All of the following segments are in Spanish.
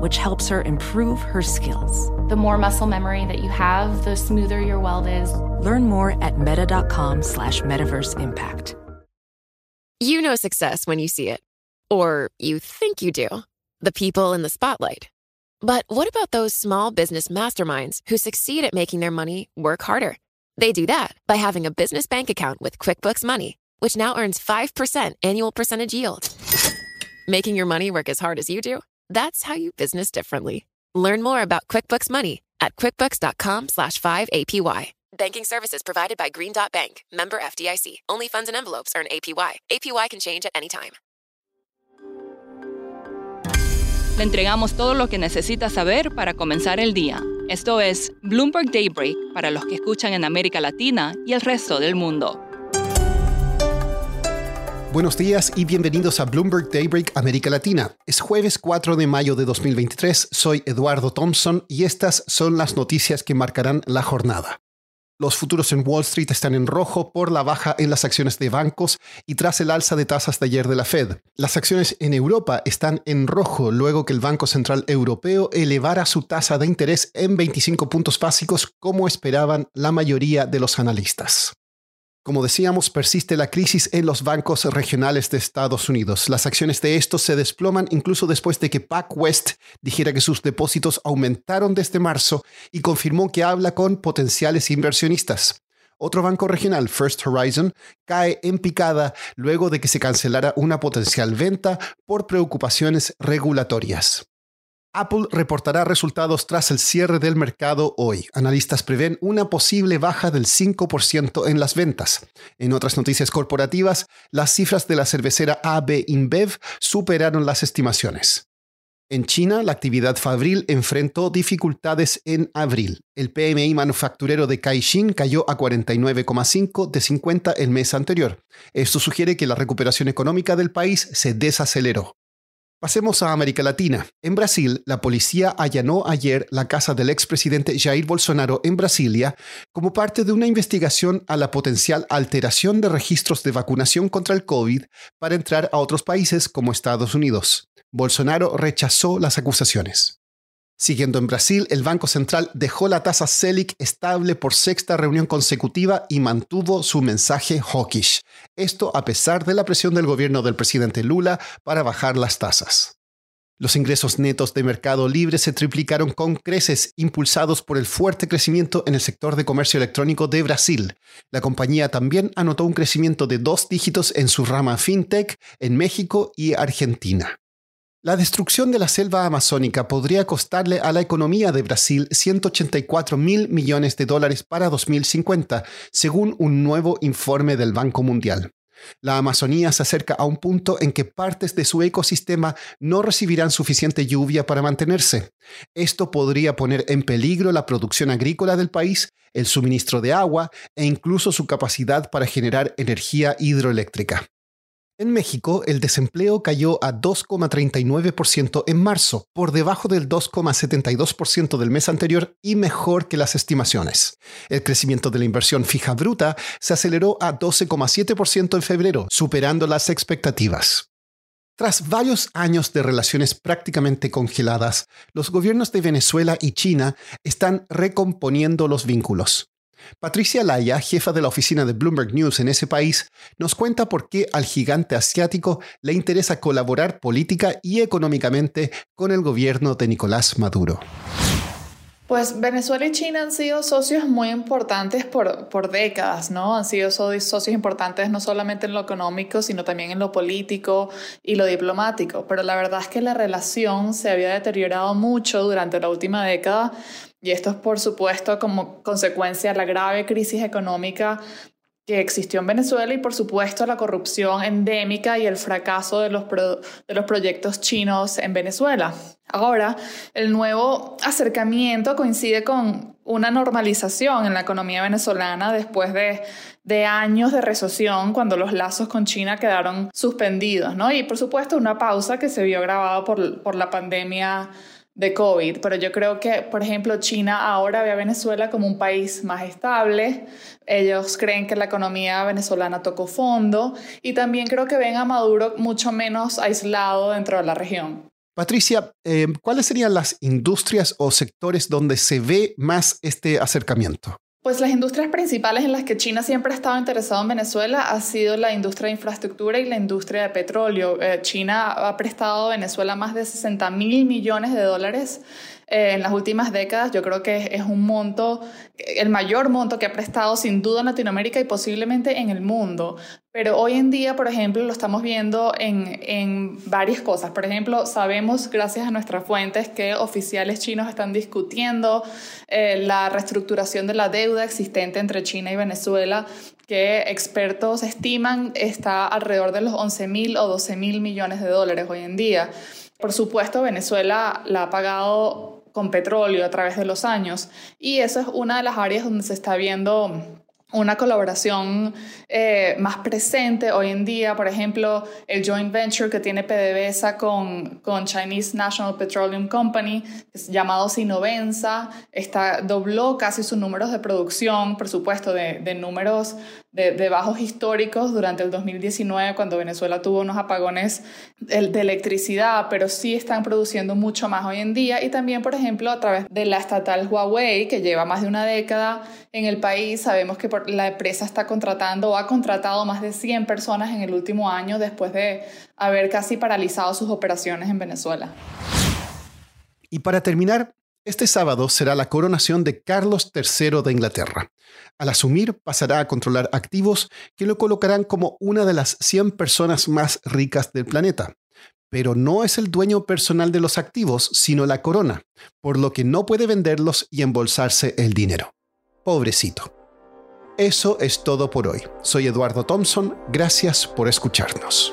which helps her improve her skills. The more muscle memory that you have, the smoother your weld is. Learn more at meta.com slash metaverse impact. You know success when you see it. Or you think you do. The people in the spotlight. But what about those small business masterminds who succeed at making their money work harder? They do that by having a business bank account with QuickBooks Money which now earns 5% annual percentage yield. Making your money work as hard as you do? That's how you business differently. Learn more about QuickBooks Money at quickbooks.com slash 5APY. Banking services provided by Green Dot Bank, member FDIC. Only funds and envelopes earn APY. APY can change at any time. Le entregamos todo lo que necesita saber para comenzar el día. Esto es Bloomberg Daybreak para los que escuchan en América Latina y el resto del mundo. Buenos días y bienvenidos a Bloomberg Daybreak América Latina. Es jueves 4 de mayo de 2023, soy Eduardo Thompson y estas son las noticias que marcarán la jornada. Los futuros en Wall Street están en rojo por la baja en las acciones de bancos y tras el alza de tasas de ayer de la Fed. Las acciones en Europa están en rojo luego que el Banco Central Europeo elevara su tasa de interés en 25 puntos básicos como esperaban la mayoría de los analistas. Como decíamos, persiste la crisis en los bancos regionales de Estados Unidos. Las acciones de estos se desploman incluso después de que PacWest dijera que sus depósitos aumentaron desde marzo y confirmó que habla con potenciales inversionistas. Otro banco regional, First Horizon, cae en picada luego de que se cancelara una potencial venta por preocupaciones regulatorias. Apple reportará resultados tras el cierre del mercado hoy. Analistas prevén una posible baja del 5% en las ventas. En otras noticias corporativas, las cifras de la cervecera AB InBev superaron las estimaciones. En China, la actividad fabril enfrentó dificultades en abril. El PMI manufacturero de Caixin cayó a 49,5 de 50 el mes anterior. Esto sugiere que la recuperación económica del país se desaceleró. Pasemos a América Latina. En Brasil, la policía allanó ayer la casa del expresidente Jair Bolsonaro en Brasilia como parte de una investigación a la potencial alteración de registros de vacunación contra el COVID para entrar a otros países como Estados Unidos. Bolsonaro rechazó las acusaciones. Siguiendo en Brasil, el Banco Central dejó la tasa Selic estable por sexta reunión consecutiva y mantuvo su mensaje hawkish. Esto a pesar de la presión del gobierno del presidente Lula para bajar las tasas. Los ingresos netos de mercado libre se triplicaron con creces impulsados por el fuerte crecimiento en el sector de comercio electrónico de Brasil. La compañía también anotó un crecimiento de dos dígitos en su rama fintech en México y Argentina. La destrucción de la selva amazónica podría costarle a la economía de Brasil 184 mil millones de dólares para 2050, según un nuevo informe del Banco Mundial. La Amazonía se acerca a un punto en que partes de su ecosistema no recibirán suficiente lluvia para mantenerse. Esto podría poner en peligro la producción agrícola del país, el suministro de agua e incluso su capacidad para generar energía hidroeléctrica. En México, el desempleo cayó a 2,39% en marzo, por debajo del 2,72% del mes anterior y mejor que las estimaciones. El crecimiento de la inversión fija bruta se aceleró a 12,7% en febrero, superando las expectativas. Tras varios años de relaciones prácticamente congeladas, los gobiernos de Venezuela y China están recomponiendo los vínculos. Patricia Laya, jefa de la oficina de Bloomberg News en ese país, nos cuenta por qué al gigante asiático le interesa colaborar política y económicamente con el gobierno de Nicolás Maduro. Pues Venezuela y China han sido socios muy importantes por, por décadas, ¿no? Han sido socios importantes no solamente en lo económico, sino también en lo político y lo diplomático. Pero la verdad es que la relación se había deteriorado mucho durante la última década y esto es por supuesto como consecuencia de la grave crisis económica que existió en Venezuela y por supuesto la corrupción endémica y el fracaso de los, de los proyectos chinos en Venezuela. Ahora, el nuevo acercamiento coincide con una normalización en la economía venezolana después de, de, años de recesión cuando los lazos con China quedaron suspendidos, ¿no? Y por supuesto una pausa que se vio grabada por, por la pandemia de COVID, pero yo creo que, por ejemplo, China ahora ve a Venezuela como un país más estable, ellos creen que la economía venezolana tocó fondo y también creo que ven a Maduro mucho menos aislado dentro de la región. Patricia, eh, ¿cuáles serían las industrias o sectores donde se ve más este acercamiento? Pues las industrias principales en las que China siempre ha estado interesado en Venezuela ha sido la industria de infraestructura y la industria de petróleo. Eh, China ha prestado a Venezuela más de 60 mil millones de dólares eh, en las últimas décadas. Yo creo que es un monto, el mayor monto que ha prestado sin duda en Latinoamérica y posiblemente en el mundo. Pero hoy en día, por ejemplo, lo estamos viendo en, en varias cosas. Por ejemplo, sabemos, gracias a nuestras fuentes, que oficiales chinos están discutiendo eh, la reestructuración de la deuda existente entre China y Venezuela que expertos estiman está alrededor de los 11 mil o 12 mil millones de dólares hoy en día. Por supuesto, Venezuela la ha pagado con petróleo a través de los años. Y eso es una de las áreas donde se está viendo una colaboración eh, más presente hoy en día, por ejemplo, el joint venture que tiene PDVSA con, con Chinese National Petroleum Company, llamado Sinovenza, está, dobló casi sus números de producción, por supuesto, de números de, bajos históricos durante el 2019, cuando Venezuela tuvo unos apagones de, electricidad, pero sí están produciendo mucho más hoy en día. Y también, por ejemplo, a través de la estatal Huawei, que lleva más de una década en el país, sabemos que la empresa está contratando o ha contratado más de 100 personas en el último año después de haber casi paralizado sus operaciones en Venezuela. Y para terminar, este sábado será la coronación de Carlos III de Inglaterra. Al asumir, pasará a controlar activos que lo colocarán como una de las 100 personas más ricas del planeta. Pero no es el dueño personal de los activos, sino la corona, por lo que no puede venderlos y embolsarse el dinero. Pobrecito. Eso es todo por hoy. Soy Eduardo Thompson, gracias por escucharnos.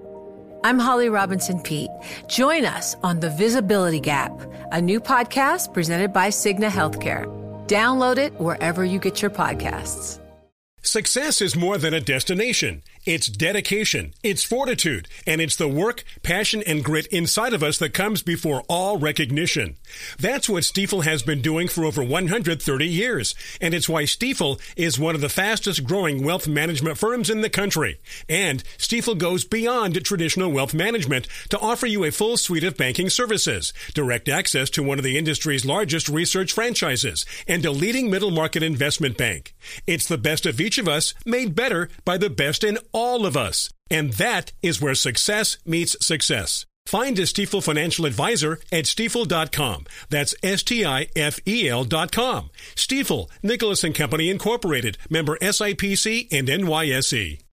I'm Holly Robinson Pete. Join us on The Visibility Gap, a new podcast presented by Cigna Healthcare. Download it wherever you get your podcasts. Success is more than a destination. It's dedication, it's fortitude, and it's the work, passion, and grit inside of us that comes before all recognition. That's what Stiefel has been doing for over 130 years, and it's why Stiefel is one of the fastest growing wealth management firms in the country. And Stiefel goes beyond traditional wealth management to offer you a full suite of banking services, direct access to one of the industry's largest research franchises, and a leading middle market investment bank. It's the best of each of us made better by the best in all of us. And that is where success meets success. Find a Stiefel financial advisor at stiefel.com. That's S-T-I-F-E-L dot com. Stiefel, Nicholas and Company Incorporated, member SIPC and NYSE.